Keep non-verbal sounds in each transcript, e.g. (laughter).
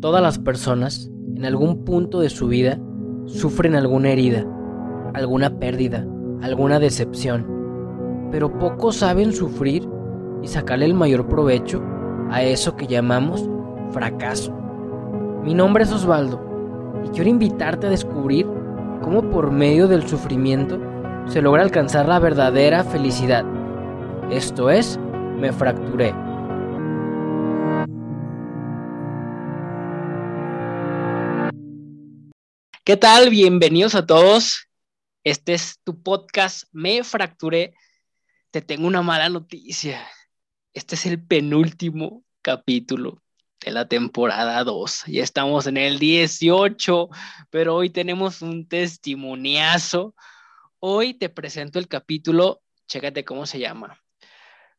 Todas las personas, en algún punto de su vida, sufren alguna herida, alguna pérdida, alguna decepción, pero pocos saben sufrir y sacarle el mayor provecho a eso que llamamos fracaso. Mi nombre es Osvaldo y quiero invitarte a descubrir cómo por medio del sufrimiento se logra alcanzar la verdadera felicidad. Esto es, me fracturé. ¿Qué tal? Bienvenidos a todos. Este es tu podcast Me Fracturé. Te tengo una mala noticia. Este es el penúltimo capítulo de la temporada 2. Ya estamos en el 18, pero hoy tenemos un testimoniazo. Hoy te presento el capítulo, chécate cómo se llama.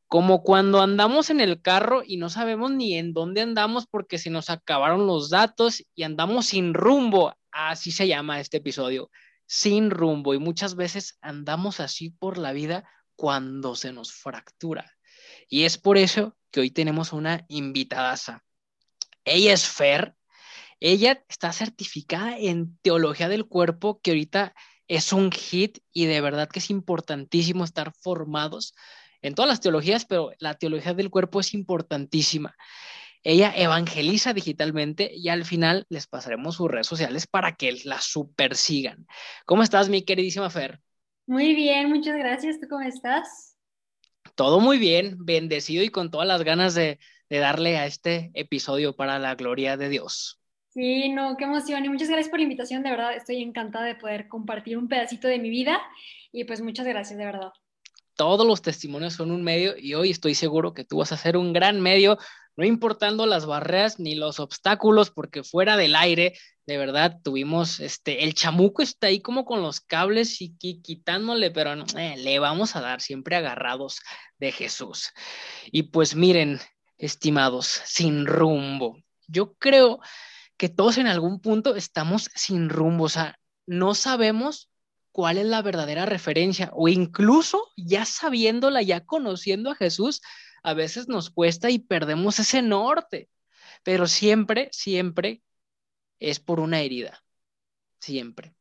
Como cuando andamos en el carro y no sabemos ni en dónde andamos porque se nos acabaron los datos y andamos sin rumbo así se llama este episodio, sin rumbo. Y muchas veces andamos así por la vida cuando se nos fractura. Y es por eso que hoy tenemos una invitadaza. Ella es Fer. Ella está certificada en teología del cuerpo, que ahorita es un hit y de verdad que es importantísimo estar formados en todas las teologías, pero la teología del cuerpo es importantísima. Ella evangeliza digitalmente y al final les pasaremos sus redes sociales para que la super sigan. ¿Cómo estás, mi queridísima Fer? Muy bien, muchas gracias. ¿Tú cómo estás? Todo muy bien, bendecido y con todas las ganas de, de darle a este episodio para la gloria de Dios. Sí, no, qué emoción y muchas gracias por la invitación, de verdad estoy encantada de poder compartir un pedacito de mi vida y pues muchas gracias, de verdad. Todos los testimonios son un medio y hoy estoy seguro que tú vas a ser un gran medio no importando las barreras ni los obstáculos, porque fuera del aire, de verdad, tuvimos, este, el chamuco está ahí como con los cables y quitándole, pero eh, le vamos a dar siempre agarrados de Jesús. Y pues miren, estimados, sin rumbo. Yo creo que todos en algún punto estamos sin rumbo, o sea, no sabemos cuál es la verdadera referencia o incluso ya sabiéndola, ya conociendo a Jesús, a veces nos cuesta y perdemos ese norte, pero siempre, siempre es por una herida, siempre.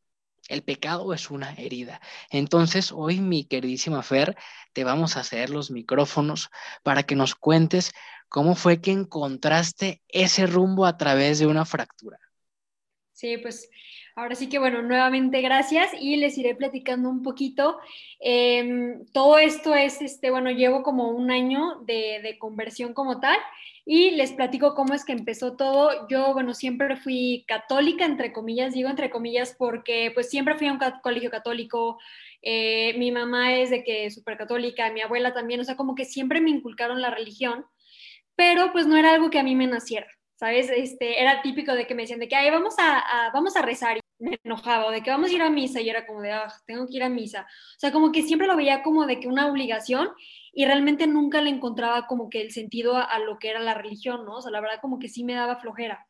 El pecado es una herida. Entonces, hoy, mi queridísima Fer, te vamos a hacer los micrófonos para que nos cuentes cómo fue que encontraste ese rumbo a través de una fractura. Sí, pues Ahora sí que bueno, nuevamente gracias y les iré platicando un poquito. Em, todo esto es, este, bueno, llevo como un año de, de, conversión como tal y les platico cómo es que empezó todo. Yo, bueno, siempre fui católica, entre comillas, digo entre comillas, porque pues siempre fui a un colegio católico. Eh, mi mamá es de que súper católica, mi abuela también, o sea, como que siempre me inculcaron la religión, pero pues no era algo que a mí me naciera. ¿sabes? Este, era típico de que me decían de que, ay, vamos a, vamos a rezar me enojaba, de que vamos a ir a misa y era como de, ah, tengo que ir a misa. O sea, como que siempre lo veía como de que una obligación y realmente nunca le encontraba como que el sentido a, lo que era la religión, ¿no? O sea, la verdad como que sí me daba flojera.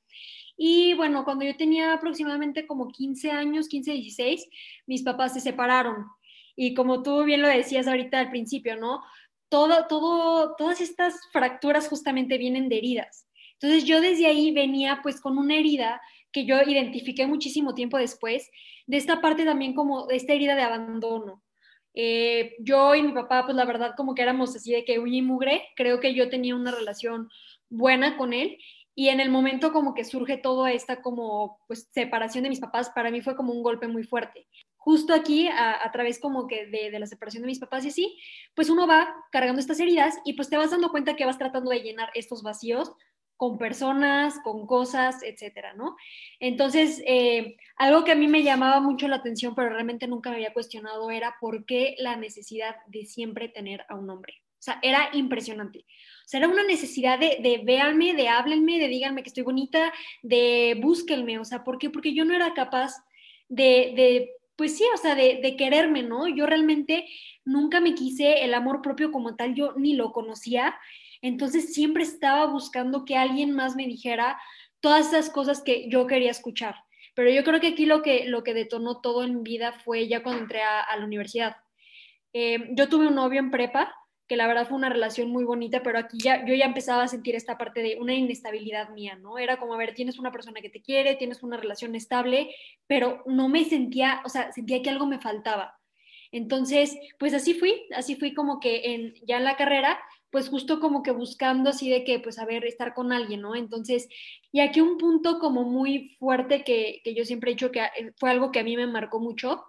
Y bueno, cuando yo tenía aproximadamente como 15 años, 15, 16, mis papás se separaron. Y como tú bien lo decías ahorita al principio, ¿no? Todo, todo, todas estas fracturas justamente vienen de heridas. Entonces yo desde ahí venía pues con una herida que yo identifiqué muchísimo tiempo después, de esta parte también como de esta herida de abandono. Eh, yo y mi papá, pues la verdad como que éramos así de que uy y mugre, creo que yo tenía una relación buena con él y en el momento como que surge toda esta como pues separación de mis papás, para mí fue como un golpe muy fuerte. Justo aquí, a, través como que de, de, la separación de mis papás y así, pues uno va cargando estas heridas y pues te vas dando cuenta que vas tratando de llenar estos vacíos con personas, con cosas, etcétera, ¿no? Entonces, eh, algo que a mí me llamaba mucho la atención, pero realmente nunca me había cuestionado, era por qué la necesidad de siempre tener a un hombre. O sea, era impresionante. O sea, era una necesidad de, de véanme, de háblenme, de díganme que estoy bonita, de búsquenme. O sea, ¿por qué? Porque yo no era capaz de, de pues sí, o sea, de, de, quererme, ¿no? Yo realmente nunca me quise el amor propio como tal, yo ni lo conocía entonces siempre estaba buscando que alguien más me dijera todas esas cosas que yo quería escuchar. Pero yo creo que aquí lo que, lo que detonó todo en mi vida fue ya cuando entré a, la universidad. Eh, yo tuve un novio en prepa que la verdad fue una relación muy bonita, pero aquí ya yo ya empezaba a sentir esta parte de una inestabilidad mía, ¿no? Era como, a ver, tienes una persona que te quiere, tienes una relación estable, pero no me sentía, o sea, sentía que algo me faltaba. Entonces, pues así fui, así fui como que en, ya en la carrera, pues justo como que buscando así de que, pues a ver, estar con alguien, ¿no? Entonces, y aquí un punto como muy fuerte que, que yo siempre he dicho que fue algo que a mí me marcó mucho,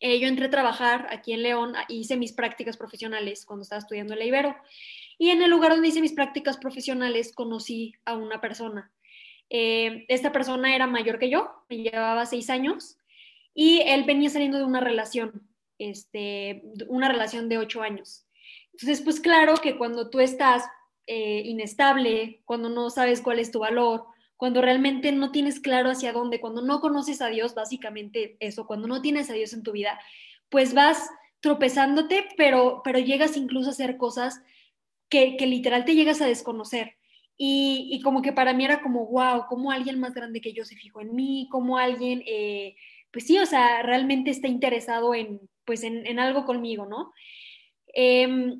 eh, yo entré a trabajar aquí en León, hice mis prácticas profesionales cuando estaba estudiando en la Ibero. Y en el lugar donde hice mis prácticas profesionales conocí a una persona. Eh, esta persona era mayor que yo, me llevaba seis años, y él venía saliendo de una relación, este, una relación de ocho años. Entonces, pues claro que cuando tú estás eh, inestable, cuando no sabes cuál es tu valor, cuando realmente no tienes claro hacia dónde, cuando no conoces a Dios, básicamente eso, cuando no tienes a Dios en tu vida, pues vas tropezándote, pero, pero llegas incluso a hacer cosas que, que literal te llegas a desconocer. Y, y, como que para mí era como, wow, como alguien más grande que yo se fijó en mí, como alguien, eh, pues sí, o sea, realmente está interesado en, pues en, en algo conmigo, ¿no? Eh,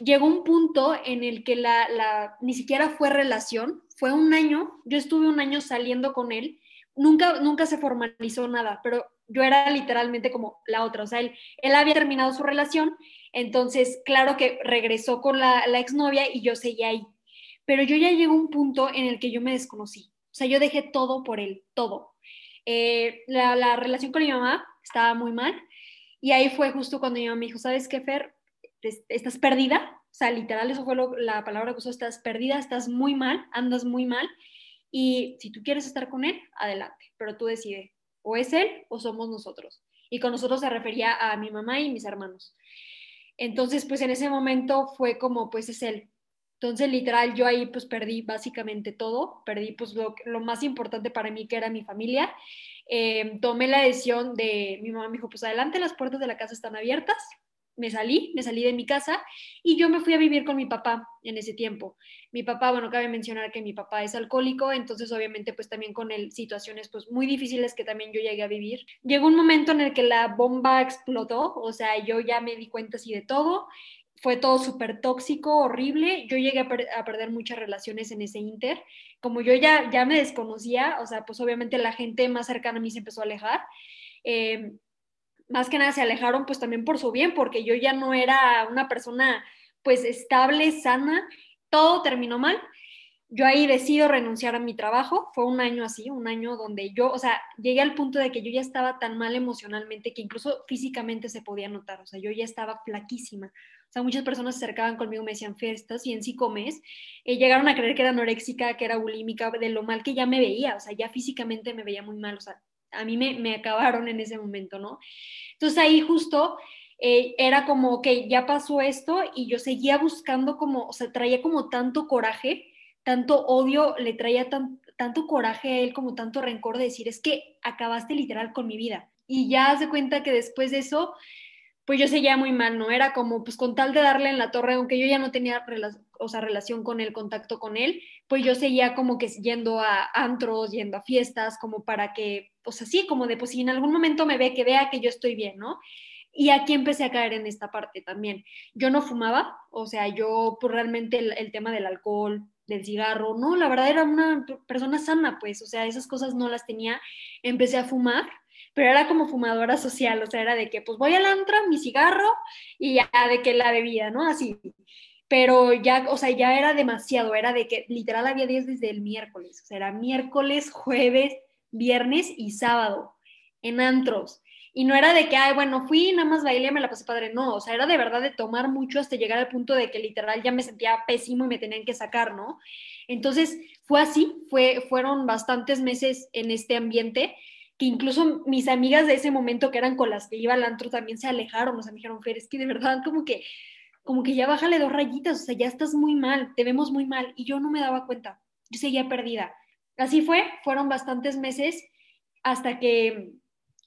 llegó un punto en el que la, ni siquiera fue relación, fue un año, yo estuve un año saliendo con él, nunca, nunca se formalizó nada, pero yo era literalmente como la otra, o sea, él, él había terminado su relación, entonces claro que regresó con la, la exnovia y yo seguía ahí, pero yo ya llegó un punto en el que yo me desconocí, o sea, yo dejé todo por él, todo. Eh, la, la relación con mi mamá estaba muy mal y ahí fue justo cuando mi mamá me dijo, ¿sabes qué, Fer? Estás perdida, o sea, literal, eso fue la palabra que usó, estás perdida, estás muy mal, andas muy mal, y si tú quieres estar con él, adelante, pero tú decides, o es él o somos nosotros. Y con nosotros se refería a mi mamá y mis hermanos. Entonces, pues en ese momento fue como, pues es él. Entonces, literal, yo ahí pues perdí básicamente todo, perdí pues lo, lo más importante para mí que era mi familia. Eh, tomé la decisión de, mi mamá me dijo, pues adelante, las puertas de la casa están abiertas, me salí, me salí de mi casa y yo me fui a vivir con mi papá en ese tiempo. Mi papá, bueno, cabe mencionar que mi papá es alcohólico, entonces obviamente pues también con él situaciones pues muy difíciles que también yo llegué a vivir. Llegó un momento en el que la bomba explotó, o sea, yo ya me di cuenta así de todo, fue todo súper tóxico, horrible, yo llegué a, per a, perder muchas relaciones en ese inter, como yo ya, ya me desconocía, o sea, pues obviamente la gente más cercana a mí se empezó a alejar. Eh, más que nada se alejaron pues también por su bien, porque yo ya no era una persona pues estable, sana, todo terminó mal. Yo ahí decido renunciar a mi trabajo, fue un año así, un año donde yo, o sea, llegué al punto de que yo ya estaba tan mal emocionalmente que incluso físicamente se podía notar, o sea, yo ya estaba flaquísima. O sea, muchas personas se acercaban conmigo, me decían, fiestas y en sí comes. Eh, llegaron a creer que era anoréxica, que era bulímica, de lo mal que ya me veía, o sea, ya físicamente me veía muy mal, o sea, a mí me, me acabaron en ese momento, ¿no? Entonces ahí justo eh, era como, que ya pasó esto y yo seguía buscando como, o sea, traía como tanto coraje, tanto odio, le traía tan, tanto coraje a él, como tanto rencor de decir, es que acabaste literal con mi vida. Y ya se cuenta que después de eso, pues yo seguía muy mal, ¿no? Era como, pues con tal de darle en la torre, aunque yo ya no tenía o sea, relación con él, contacto con él, pues yo seguía como que yendo a antros, yendo a fiestas, como para que, pues así, como de, pues si en algún momento me ve, que vea que yo estoy bien, ¿no? Y aquí empecé a caer en esta parte también. Yo no fumaba, o sea, yo pues realmente el, tema del alcohol, del cigarro, no, la verdad era una persona sana, pues, o sea, esas cosas no las tenía. Empecé a fumar, pero era como fumadora (laughs) social, o sea, era de que pues voy al antro, mi cigarro y ya de que la bebida, ¿no? Así. Pero ya, o sea, ya era demasiado, era de que literal había días desde el miércoles, o sea, era miércoles, jueves, viernes y sábado en antros. Y no era de que, ay, bueno, fui, nada más bailé, me la pasé padre. No, o sea, era de verdad de tomar mucho hasta llegar al punto de que literal ya me sentía pésimo y me tenían que sacar, ¿no? Entonces, fue así, fue, fueron bastantes meses en este ambiente que incluso mis amigas de ese momento que eran con las que iba al antro también se alejaron, o sea, me dijeron, Fer, es que de verdad como que, como que ya bájale dos rayitas, o sea, ya estás muy mal, te vemos muy mal, y yo no me daba cuenta, yo seguía perdida. Así fue, fueron bastantes meses hasta que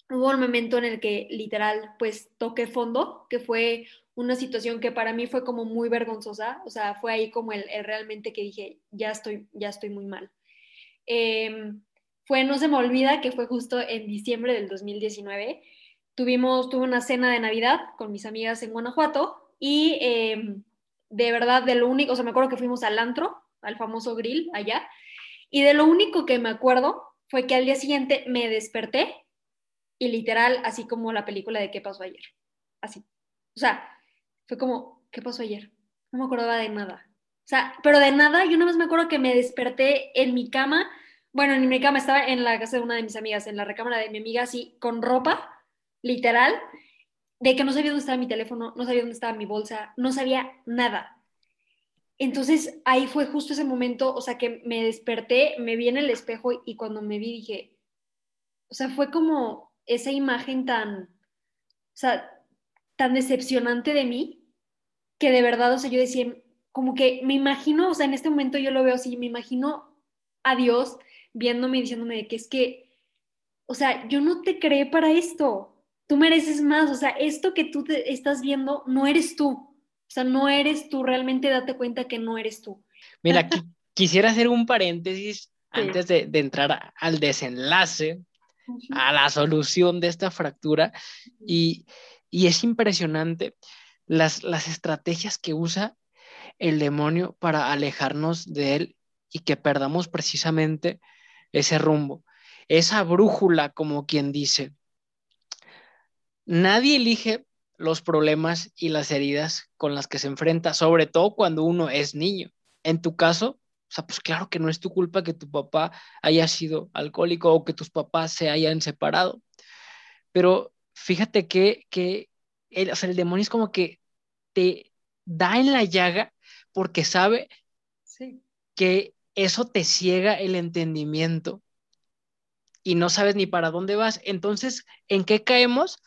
hubo un momento en el que literal pues toqué fondo, que fue una situación que para mí fue como muy vergonzosa, o sea, fue ahí como el, realmente que dije, ya estoy, ya estoy muy mal. Eh, fue, no se me olvida, que fue justo en diciembre del 2019. Tuvimos, tuve una cena de Navidad con mis amigas en Guanajuato y em, de verdad de lo único, o sea, me acuerdo que fuimos al antro, al famoso grill allá, y de lo único que me acuerdo fue que al día siguiente me desperté y literal, así como la película de qué pasó ayer, así. O sea, fue como, ¿qué pasó ayer? No me acordaba de nada. O sea, pero de nada, yo una vez me acuerdo que me desperté en mi cama, bueno, en mi cama estaba en la casa de una de mis amigas, en la recámara de mi amiga, así, con ropa, literal, de que no sabía dónde estaba mi teléfono, no sabía dónde estaba mi bolsa, no sabía nada. Entonces ahí fue justo ese momento, o sea, que me desperté, me vi en el espejo y cuando me vi dije, o sea, fue como esa imagen tan, o sea, tan decepcionante de mí, que de verdad, o sea, yo decía, como que me imagino, o sea, en este momento yo lo veo así, me imagino a Dios viéndome y diciéndome que es que, o sea, yo no te creé para esto, tú mereces más, o sea, esto que tú te estás viendo no eres tú, o sea, no eres tú, realmente date cuenta que no eres tú. Mira, (laughs) quisiera hacer un paréntesis antes de, entrar al desenlace, a la solución de esta fractura, y, es impresionante las, las estrategias que usa el demonio para alejarnos de él y que perdamos precisamente ese rumbo, esa brújula, como quien dice. Nadie elige los problemas y las heridas con las que se enfrenta, sobre todo cuando uno es niño. En tu caso, o sea, pues claro que no es tu culpa que tu papá haya sido alcohólico o que tus papás se hayan separado. Pero fíjate que, el, el demonio es como que te da en la llaga porque sabe que eso te ciega el entendimiento y no sabes ni para dónde vas. Entonces, ¿en qué caemos?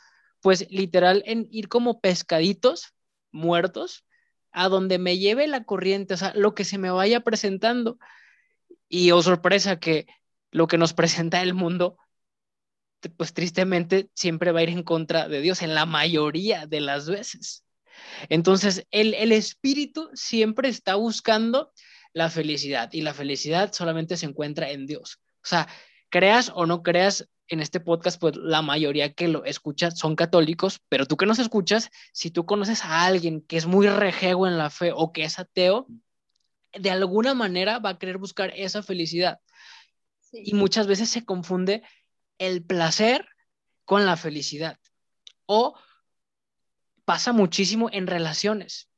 Pues literal en ir como pescaditos muertos a donde me lleve la corriente, o sea, lo que se me vaya presentando. Y oh sorpresa que lo que nos presenta el mundo, pues tristemente siempre va a ir en contra de Dios en la mayoría de las veces. Entonces, el, el espíritu siempre está buscando la felicidad y la felicidad solamente se encuentra en Dios. O sea, creas o no creas en este podcast, pues la mayoría que lo escucha son católicos, pero tú que nos escuchas, si tú conoces a alguien que es muy rejego en la fe o que es ateo, de alguna manera va a querer buscar esa felicidad. Y muchas veces se confunde el placer con la felicidad. O pasa muchísimo en relaciones.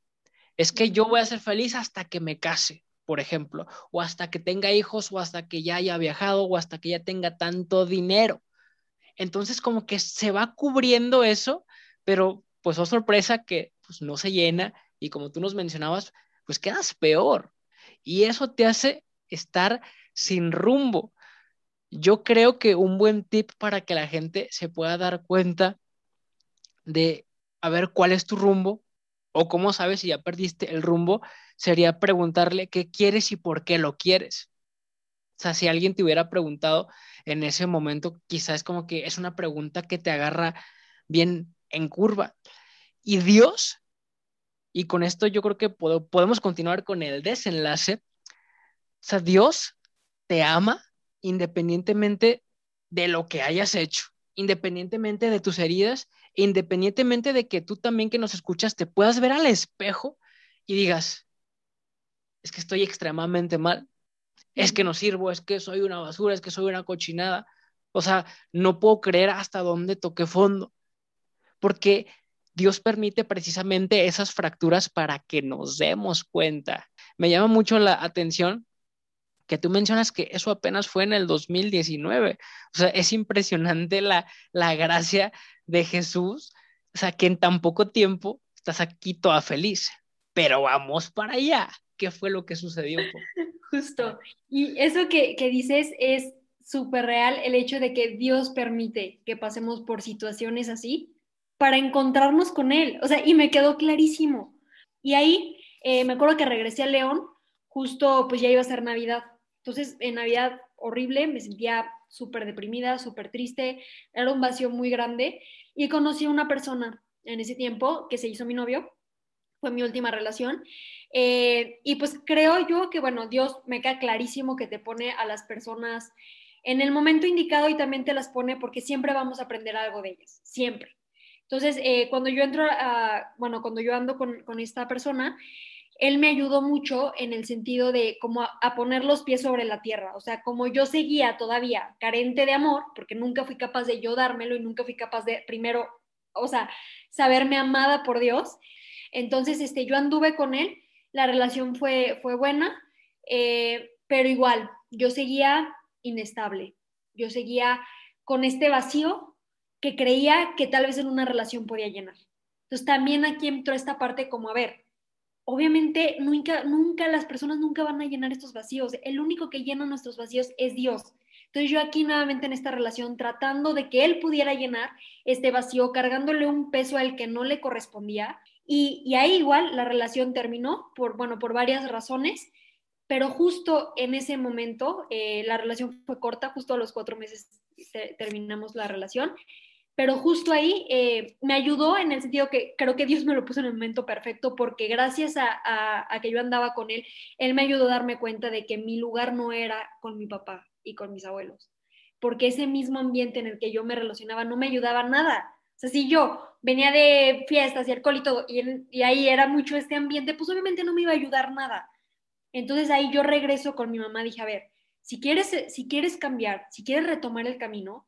Es que yo voy a ser feliz hasta que me case por ejemplo, o hasta que tenga hijos, o hasta que ya haya viajado, o hasta que ya tenga tanto dinero. Entonces, como que se va cubriendo eso, pero pues oh sorpresa que pues, no se llena y como tú nos mencionabas, pues quedas peor. Y eso te hace estar sin rumbo. Yo creo que un buen tip para que la gente se pueda dar cuenta de a ver cuál es tu rumbo o cómo sabes si ya perdiste el rumbo sería preguntarle qué quieres y por qué lo quieres. O sea, si alguien te hubiera preguntado en ese momento, quizás como que es una pregunta que te agarra bien en curva. Y Dios, y con esto yo creo que podemos continuar con el desenlace, o sea, Dios te ama independientemente de lo que hayas hecho, independientemente de tus heridas, independientemente de que tú también que nos escuchas te puedas ver al espejo y digas, es que estoy extremadamente mal, es que no sirvo, es que soy una basura, es que soy una cochinada. O sea, no puedo creer hasta dónde toqué fondo, porque Dios permite precisamente esas fracturas para que nos demos cuenta. Me llama mucho la atención que tú mencionas que eso apenas fue en el 2019. O sea, es impresionante la, la gracia de Jesús, o sea, que en tan poco tiempo estás aquí toda feliz, pero vamos para allá fue lo que sucedió. (laughs) Justo. Y eso que, dices es súper real, el hecho de que Dios permite que pasemos por situaciones así para encontrarnos con Él. O sea, y me quedó clarísimo. Y ahí eh, me acuerdo que regresé a León, justo pues ya iba a ser Navidad. Entonces, en Navidad horrible, me sentía súper deprimida, súper triste, era un vacío muy grande. Y conocí a una persona en ese tiempo que se hizo mi novio, fue mi última relación. Eh, y pues creo yo que, bueno, Dios me queda clarísimo que te pone a las personas en el momento indicado y también te las pone porque siempre vamos a aprender algo de ellas, siempre. Entonces, eh, cuando yo entro bueno, cuando yo ando con, con, esta persona, él me ayudó mucho en el sentido de como a, a, poner los pies sobre la tierra, o sea, como yo seguía todavía carente de amor, porque nunca fui capaz de yo dármelo y nunca fui capaz de primero, o sea, saberme amada por Dios. Entonces, este, yo anduve con él, la relación fue, fue buena, eh, pero igual, yo seguía inestable, yo seguía con este vacío que creía que tal vez en una relación podía llenar. Entonces también aquí entró esta parte como, a ver, obviamente nunca, nunca las personas nunca van a llenar estos vacíos, el único que llena nuestros vacíos es Dios. Entonces yo aquí nuevamente en esta relación tratando de que él pudiera llenar este vacío, cargándole un peso al que no le correspondía. Y, ahí igual la relación terminó por, bueno, por varias razones, pero justo en ese momento eh, la relación fue corta, justo a los cuatro meses terminamos la relación, pero justo ahí eh, me ayudó en el sentido que creo que Dios me lo puso en el momento perfecto porque gracias a, a, a, que yo andaba con él, él me ayudó a darme cuenta de que mi lugar no era con mi papá, y con mis abuelos, porque ese mismo ambiente en el que yo me relacionaba no me ayudaba nada. O sea, si yo venía de fiestas y alcohol y todo, y, ahí era mucho este ambiente, pues obviamente no me iba a ayudar nada. Entonces ahí yo regreso con mi mamá, dije, a ver, si quieres, si quieres cambiar, si quieres retomar el camino,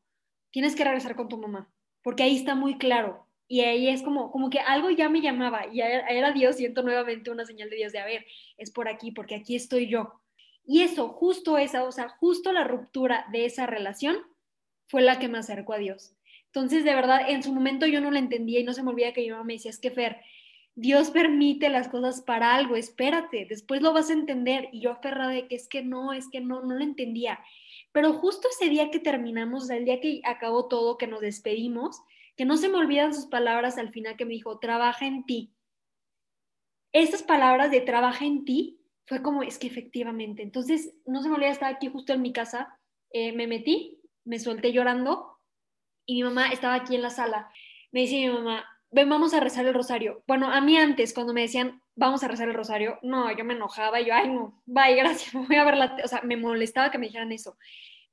tienes que regresar con tu mamá, porque ahí está muy claro. Y ahí es como, como que algo ya me llamaba, y era Dios, siento nuevamente una señal de Dios de, a ver, es por aquí, porque aquí estoy yo. Y eso, justo esa, o sea, justo la ruptura de esa relación fue la que me acercó a Dios. Entonces, de verdad, en su momento yo no la entendía y no se me olvida que mi mamá me decía, es que Fer, Dios permite las cosas para algo, espérate, después lo vas a entender. Y yo aferrada de que es que no, es que no, no lo entendía. Pero justo ese día que terminamos, el día que acabó todo, que nos despedimos, que no se me olvidan sus palabras al final que me dijo, trabaja en ti. Esas palabras de trabaja en ti fue como, es que efectivamente. Entonces, no se me olvida, estaba aquí justo en mi casa, eh, me metí, me solté llorando y mi mamá estaba aquí en la sala. Me dice mi mamá, ven, vamos a rezar el rosario. Bueno, a mí antes, cuando me decían, vamos a rezar el rosario, no, yo me enojaba, yo, ay, no, bye, (laughs) gracias, voy a verla. O sea, me molestaba que me dijeran eso.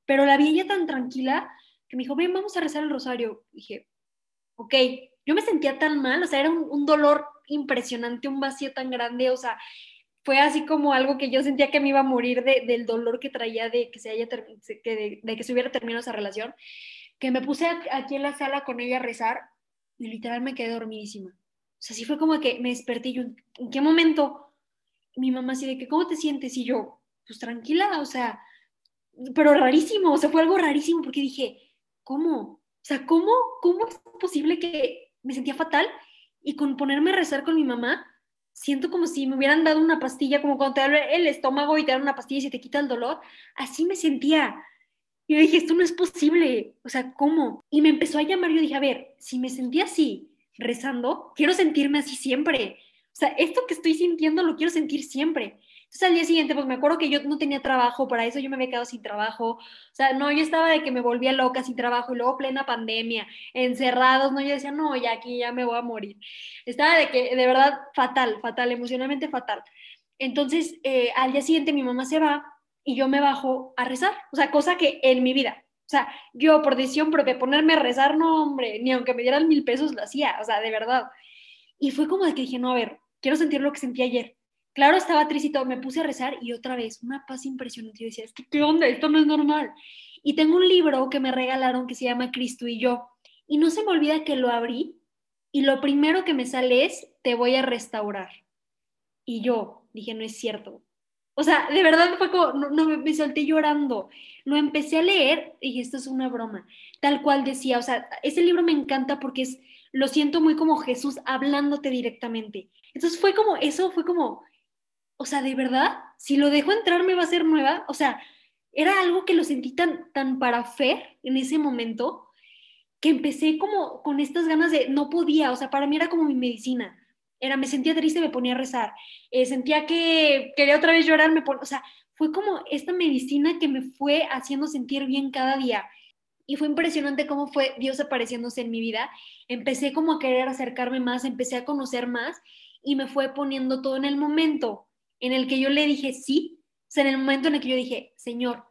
Pero la vi ella tan tranquila que me dijo, ven, vamos a rezar el rosario. dije, ok, yo me sentía tan mal, o sea, era un, dolor impresionante, un vacío tan grande, o sea, fue así como algo que yo sentía que me iba a morir de, del dolor que traía de que se haya que de, que se hubiera terminado esa relación, que me puse aquí en la sala con ella a rezar y literal me quedé dormidísima. O sea, sí fue como que me desperté yo, ¿en qué momento? Mi mamá así de que, ¿cómo te sientes? Y yo, pues tranquila, o sea, pero rarísimo, o sea, fue algo rarísimo porque dije, ¿cómo? O sea, ¿cómo, cómo es posible que me sentía fatal y con ponerme a rezar con mi mamá siento como si me hubieran dado una pastilla, como cuando te da el estómago y te dan una pastilla y se te quita el dolor. Así me sentía. Y yo dije, esto no es posible. O sea, ¿cómo? Y me empezó a llamar. Yo dije, a ver, si me sentía así rezando, quiero sentirme así siempre. O sea, esto que estoy sintiendo lo quiero sentir siempre. Entonces al día siguiente, pues me acuerdo que yo no tenía trabajo, para eso yo me había quedado sin trabajo. O sea, no, yo estaba de que me volvía loca sin trabajo y luego plena pandemia, encerrados, no, yo decía, no, ya aquí ya me voy a morir. Estaba de que, de verdad, fatal, fatal, emocionalmente fatal. Entonces, eh, al día siguiente mi mamá se va y yo me bajo a rezar, o sea, cosa que en mi vida, o sea, yo por decisión propia ponerme a rezar, no, hombre, ni aunque me dieran mil pesos lo hacía, o sea, de verdad. Y fue como de que dije, no, a ver, quiero sentir lo que sentí ayer Claro, estaba triste y todo, me puse a rezar y otra vez, una paz impresionante. Yo decía, es que, ¿qué onda? Esto no es normal. Y tengo un libro que me regalaron que se llama Cristo y yo. Y no se me olvida que lo abrí y lo primero que me sale es, te voy a restaurar. Y yo dije, no es cierto. O sea, de verdad fue como, no, me solté llorando. Lo empecé a leer y esto es una broma. Tal cual decía, o sea, ese libro me encanta porque es, lo siento muy como Jesús hablándote directamente. Entonces fue como, eso fue como, o sea, de verdad, si lo dejo entrar me va a ser nueva, o sea, era algo que lo sentí tan, tan para Fer en ese momento, que empecé como con estas ganas de, no podía, o sea, para mí era como mi medicina, era, me sentía triste, me ponía a rezar, eh, sentía que quería otra vez llorar, me ponía, o sea, fue como esta medicina que me fue haciendo sentir bien cada día. Y fue impresionante cómo fue Dios apareciéndose en mi vida. Empecé como a querer acercarme más, empecé a conocer más y me fue poniendo todo en el momento en el que yo le dije sí, o sea, en el momento en el que yo dije, Señor,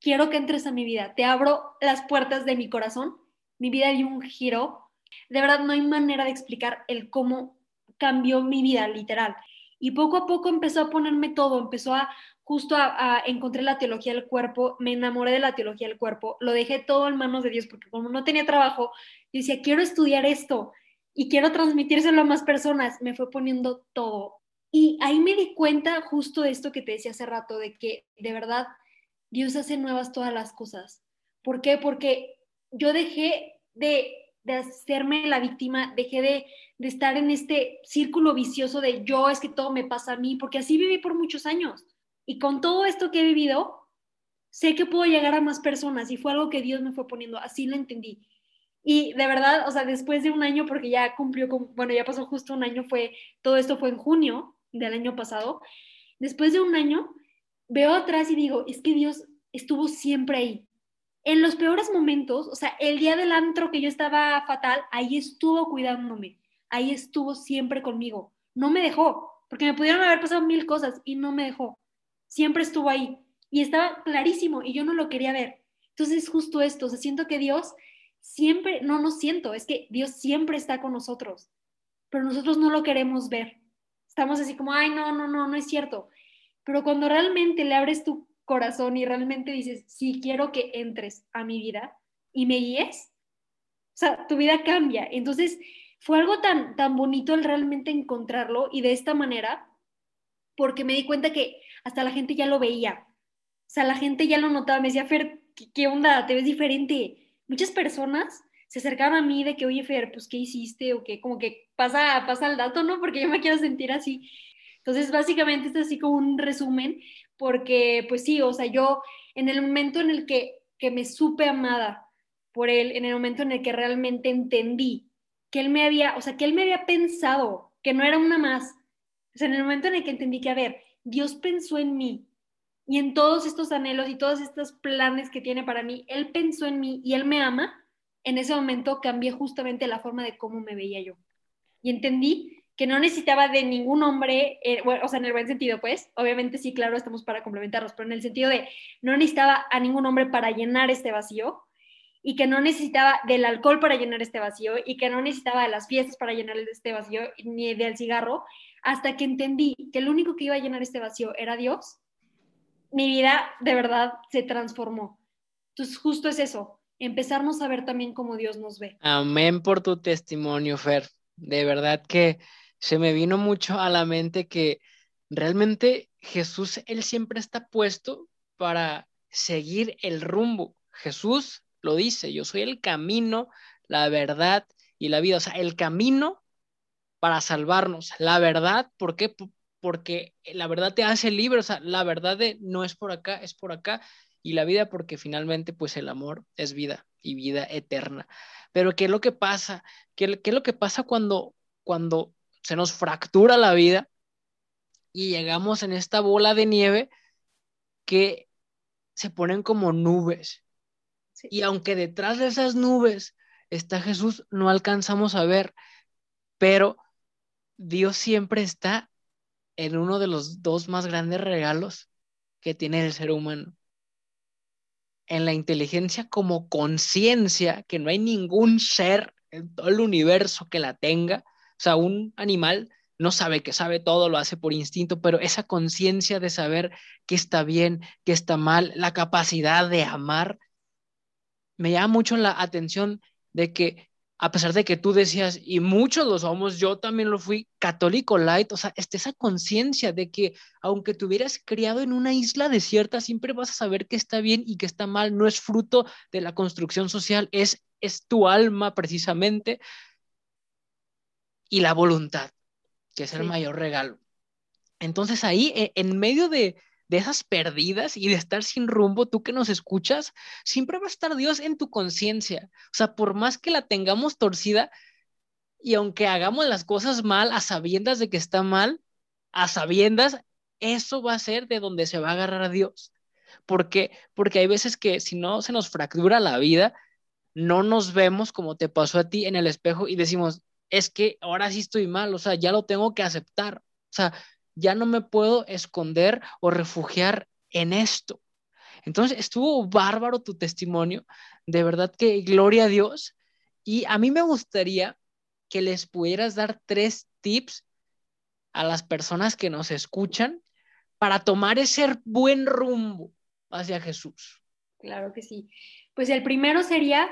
quiero que entres a mi vida, te abro las puertas de mi corazón, mi vida dio un giro De verdad, no hay manera de explicar el cómo cambió mi vida, literal. Y poco a poco empezó a ponerme todo, empezó a justo a, encontré la teología del cuerpo, me enamoré de la teología del cuerpo, lo dejé todo en manos de Dios porque como no tenía trabajo, decía, quiero estudiar esto y quiero transmitírselo a más personas, me fue poniendo todo. Y ahí me di cuenta justo de esto que te decía hace rato, de que de verdad Dios hace nuevas todas las cosas. ¿Por qué? Porque yo dejé de, de hacerme la víctima, dejé de, de estar en este círculo vicioso de yo es que todo me pasa a mí, porque así viví por muchos años. Y con todo esto que he vivido, sé que puedo llegar a más personas y fue algo que Dios me fue poniendo, así lo entendí. Y de verdad, o sea, después de un año, porque ya cumplió, con, bueno, ya pasó justo un año, fue, todo esto fue en junio del año pasado, después de un año, veo atrás y digo, es que Dios estuvo siempre ahí. En los peores momentos, o sea, el día del antro que yo estaba fatal, ahí estuvo cuidándome, ahí estuvo siempre conmigo, no me dejó, porque me pudieron haber pasado mil cosas y no me dejó, siempre estuvo ahí y estaba clarísimo y yo no lo quería ver. Entonces, justo esto, o sea, siento que Dios siempre, no, no siento, es que Dios siempre está con nosotros, pero nosotros no lo queremos ver. Estamos así como, ay, no, no, no, no es cierto. Pero cuando realmente le abres tu corazón y realmente dices, sí, quiero que entres a mi vida y me guíes, o sea, tu vida cambia. Entonces, fue algo tan, tan bonito el realmente encontrarlo y de esta manera, porque me di cuenta que hasta la gente ya lo veía. O sea, la gente ya lo notaba, me decía, Fer, ¿qué, onda? ¿Te ves diferente? muchas personas se acercaron a mí de que, oye, Fer, pues, ¿qué hiciste? O que como que pasa, pasa el dato, ¿no? Porque yo me quiero sentir así. Entonces, básicamente, es así como un resumen, porque, pues sí, o sea, yo en el momento en el que, que me supe amada por él, en el momento en el que realmente entendí que él me había, o sea, que él me había pensado, que no era una más, o sea, en el momento en el que entendí que, a ver, Dios pensó en mí, y en todos estos anhelos y todos estos planes que tiene para mí, Él pensó en mí y Él me ama, en ese momento cambié justamente la forma de cómo me veía yo. Y entendí que no necesitaba de ningún hombre, eh, o sea, en el buen sentido, pues, obviamente sí, claro, estamos para complementarnos, pero en el sentido de no necesitaba a ningún hombre para llenar este vacío y que no necesitaba del alcohol para llenar este vacío y que no necesitaba de las fiestas para llenar este vacío ni del cigarro, hasta que entendí que el único que iba a llenar este vacío era Dios mi vida de verdad se transformó. Entonces, justo es eso, empezarnos a ver también cómo Dios nos ve. Amén por tu testimonio, Fer. De verdad que se me vino mucho a la mente que realmente Jesús, Él siempre está puesto para seguir el rumbo. Jesús lo dice, yo soy el camino, la verdad y la vida. O sea, el camino para salvarnos. La verdad, ¿por qué? porque la verdad te hace libre, o sea, la verdad de no es por acá, es por acá, y la vida porque finalmente pues el amor es vida y vida eterna. Pero ¿qué es lo que pasa? ¿Qué, qué es lo que pasa cuando, cuando se nos fractura la vida y llegamos en esta bola de nieve que se ponen como nubes? Y aunque detrás de esas nubes está Jesús, no alcanzamos a ver, pero Dios siempre está en uno de los dos más grandes regalos que tiene el ser humano. En la inteligencia como conciencia, que no hay ningún ser en todo el universo que la tenga. O sea, un animal no sabe que sabe todo, lo hace por instinto, pero esa conciencia de saber qué está bien, qué está mal, la capacidad de amar, me llama mucho la atención de que a pesar de que tú decías, y muchos lo somos, yo también lo fui, católico light, o sea, este, esa conciencia de que aunque te hubieras criado en una isla desierta, siempre vas a saber qué está bien y qué está mal, no es fruto de la construcción social, es, es tu alma precisamente y la voluntad, que es el mayor regalo. Entonces ahí, e, en medio de, de esas perdidas y de estar sin rumbo, tú que nos escuchas, siempre va a estar Dios en tu conciencia. O sea, por más que la tengamos torcida y aunque hagamos las cosas mal a sabiendas de que está mal, a sabiendas, eso va a ser de donde se va a agarrar a Dios. Porque, porque hay veces que si no se nos fractura la vida, no nos vemos como te pasó a ti en el espejo y decimos, es que ahora sí estoy mal, o sea, ya lo tengo que aceptar. O sea, ya no me puedo esconder o refugiar en esto. Entonces, estuvo bárbaro tu testimonio, de verdad que gloria a Dios. Y a mí me gustaría que les pudieras dar tres tips a las personas que nos escuchan para tomar ese buen rumbo hacia Jesús. Claro que sí. Pues el primero sería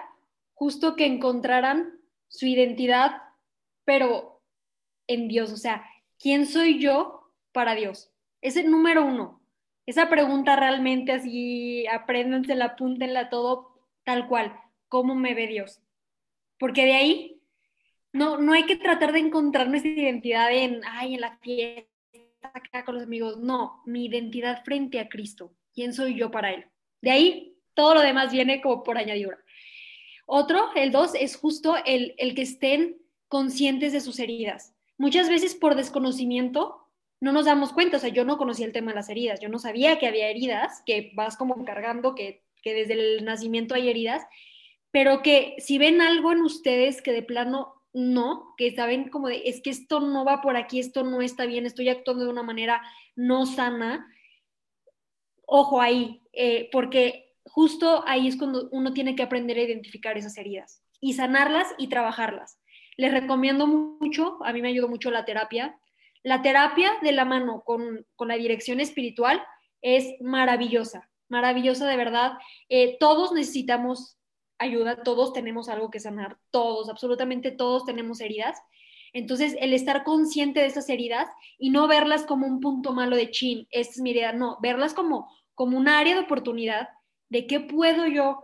justo que encontraran su identidad, pero en Dios, o sea, ¿quién soy yo para Dios? Es el número uno. Esa pregunta realmente así, apréndansela, apúntenla todo tal cual, ¿cómo me ve Dios? Porque de ahí no, no hay que tratar de encontrar nuestra identidad en, ay, en la fiesta, acá con los amigos. No, mi identidad frente a Cristo. ¿Quién soy yo para Él? De ahí todo lo demás viene como por añadidura. Otro, el dos, es justo el, el que estén conscientes de sus heridas. Muchas veces por desconocimiento no nos damos cuenta, o sea, yo no conocía el tema de las heridas, yo no sabía que había heridas, que vas como cargando, que, que desde el nacimiento hay heridas, pero que si ven algo en ustedes que de plano no, que saben como de, es que esto no va por aquí, esto no está bien, estoy actuando de una manera no sana, ojo ahí, eh, porque justo ahí es cuando uno tiene que aprender a identificar esas heridas y sanarlas y trabajarlas. Les recomiendo mucho, a mí me ayudó mucho la terapia. La terapia de la mano con, la dirección espiritual es maravillosa, maravillosa de verdad. Eh, todos necesitamos ayuda, todos tenemos algo que sanar, todos, absolutamente todos tenemos heridas. Entonces, el estar consciente de esas heridas y no verlas como un punto malo de chin, esta es mi herida, no, verlas como, como un área de oportunidad de qué puedo yo,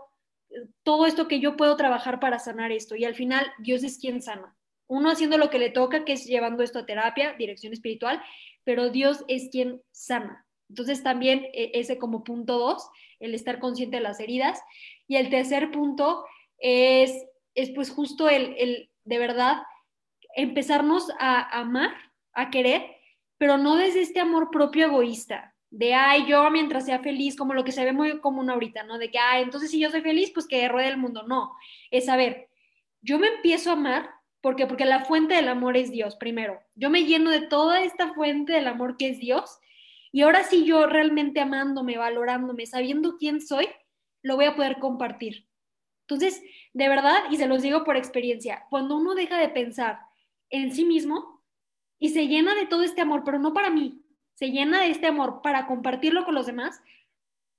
todo esto que yo puedo trabajar para sanar esto. Y al final, Dios es quien sana. Uno haciendo lo que le toca, que es llevando esto a terapia, dirección espiritual, pero Dios es quien sana. Entonces también e, ese como punto dos, el estar consciente de las heridas. Y el tercer punto es, es pues justo el, el de verdad empezarnos a amar, a querer, pero no desde este amor propio egoísta, de, ay, yo mientras sea feliz, como lo que se ve muy común ahorita, ¿no? De que, ay, entonces si yo soy feliz, pues que ruede el mundo. No, es a ver, yo me empiezo a amar, porque Porque la fuente del amor es Dios, primero. Yo me lleno de toda esta fuente del amor que es Dios, y ahora sí yo realmente amándome, valorándome, sabiendo quién soy, lo voy a poder compartir. Entonces, de verdad, y se los digo por experiencia, cuando uno deja de pensar en sí mismo y se llena de todo este amor, pero no para mí, se llena de este amor para compartirlo con los demás,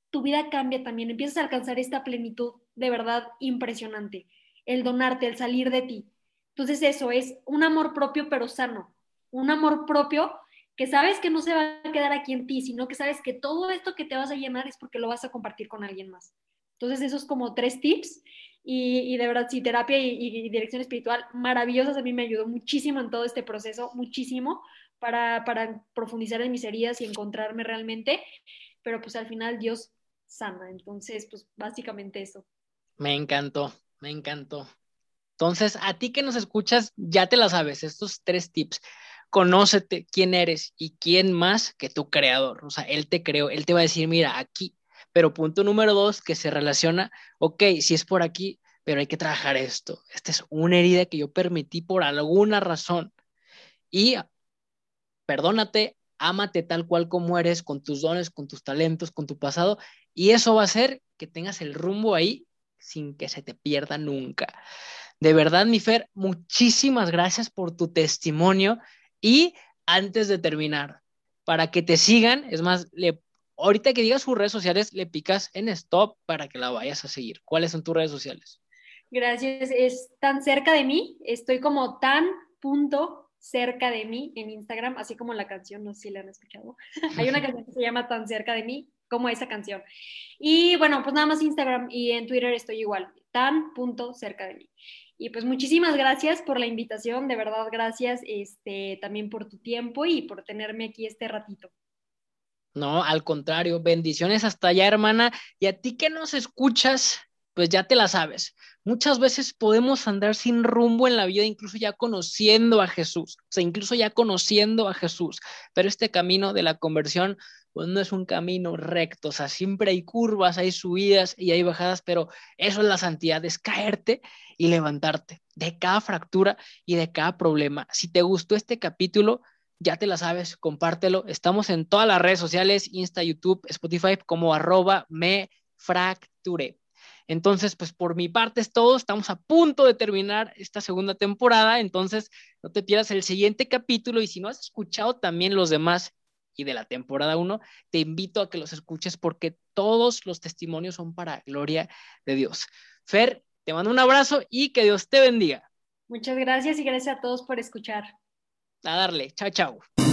tu vida cambia también, empiezas a alcanzar esta plenitud de verdad impresionante, el donarte, el salir de ti. Entonces eso es un amor propio pero sano, un amor propio que sabes que no se va a quedar aquí en ti, sino que sabes que todo esto que te vas a llenar es porque lo vas a compartir con alguien más. Entonces, esos como tres tips y, de verdad, sí, terapia y, y, dirección espiritual maravillosas a mí me ayudó muchísimo en todo este proceso, muchísimo, para, profundizar en mis heridas y encontrarme realmente, pero pues al final Dios sana, entonces pues básicamente eso. Me encantó, me encantó. Entonces, a ti que nos escuchas, ya te la sabes, estos tres tips. Conócete quién eres y quién más que tu creador. O sea, Él te creó, Él te va a decir, mira, aquí. Pero punto número dos, que se relaciona, ok, si es por aquí, pero hay que trabajar esto. Esta es una herida que yo permití por alguna razón. Y perdónate, ámate tal cual como eres, con tus dones, con tus talentos, con tu pasado, y eso va a hacer que tengas el rumbo ahí sin que se te pierda nunca. De verdad, mi Fer, muchísimas gracias por tu testimonio y antes de terminar, para que te sigan, es más, le, ahorita que digas sus redes sociales, le picas en stop para que la vayas a seguir. ¿Cuáles son tus redes sociales? Gracias, es tan cerca de mí, estoy como tan punto cerca de mí en Instagram, así como la canción, no sé si la han escuchado. (laughs) Hay una canción que se llama Tan cerca de mí como esa canción. Y bueno, pues nada más Instagram y en Twitter estoy igual, tan punto cerca de mí. Y pues muchísimas gracias por la invitación, de verdad gracias este, también por tu tiempo y por tenerme aquí este ratito. No, al contrario, bendiciones hasta allá, hermana. Y a ti que nos escuchas, pues ya te la sabes. Muchas veces podemos andar sin rumbo en la vida, incluso ya conociendo a Jesús, o sea, incluso ya conociendo a Jesús, pero este camino de la conversión, pues no es un camino recto, o sea, siempre hay curvas, hay subidas y hay bajadas, pero eso es la santidad, es caerte y levantarte de cada fractura y de cada problema. Si te gustó este capítulo, ya te la sabes, compártelo. Estamos en todas las redes sociales, Insta, YouTube, Spotify, como arroba me fracture. Entonces, pues por mi parte es todo, estamos a punto de terminar esta segunda temporada, entonces no te pierdas el siguiente capítulo y si no has escuchado también los demás y de la temporada 1, te invito a que los escuches porque todos los testimonios son para gloria de Dios. Fer, te mando un abrazo y que Dios te bendiga. Muchas gracias y gracias a todos por escuchar. A darle, chao, chao.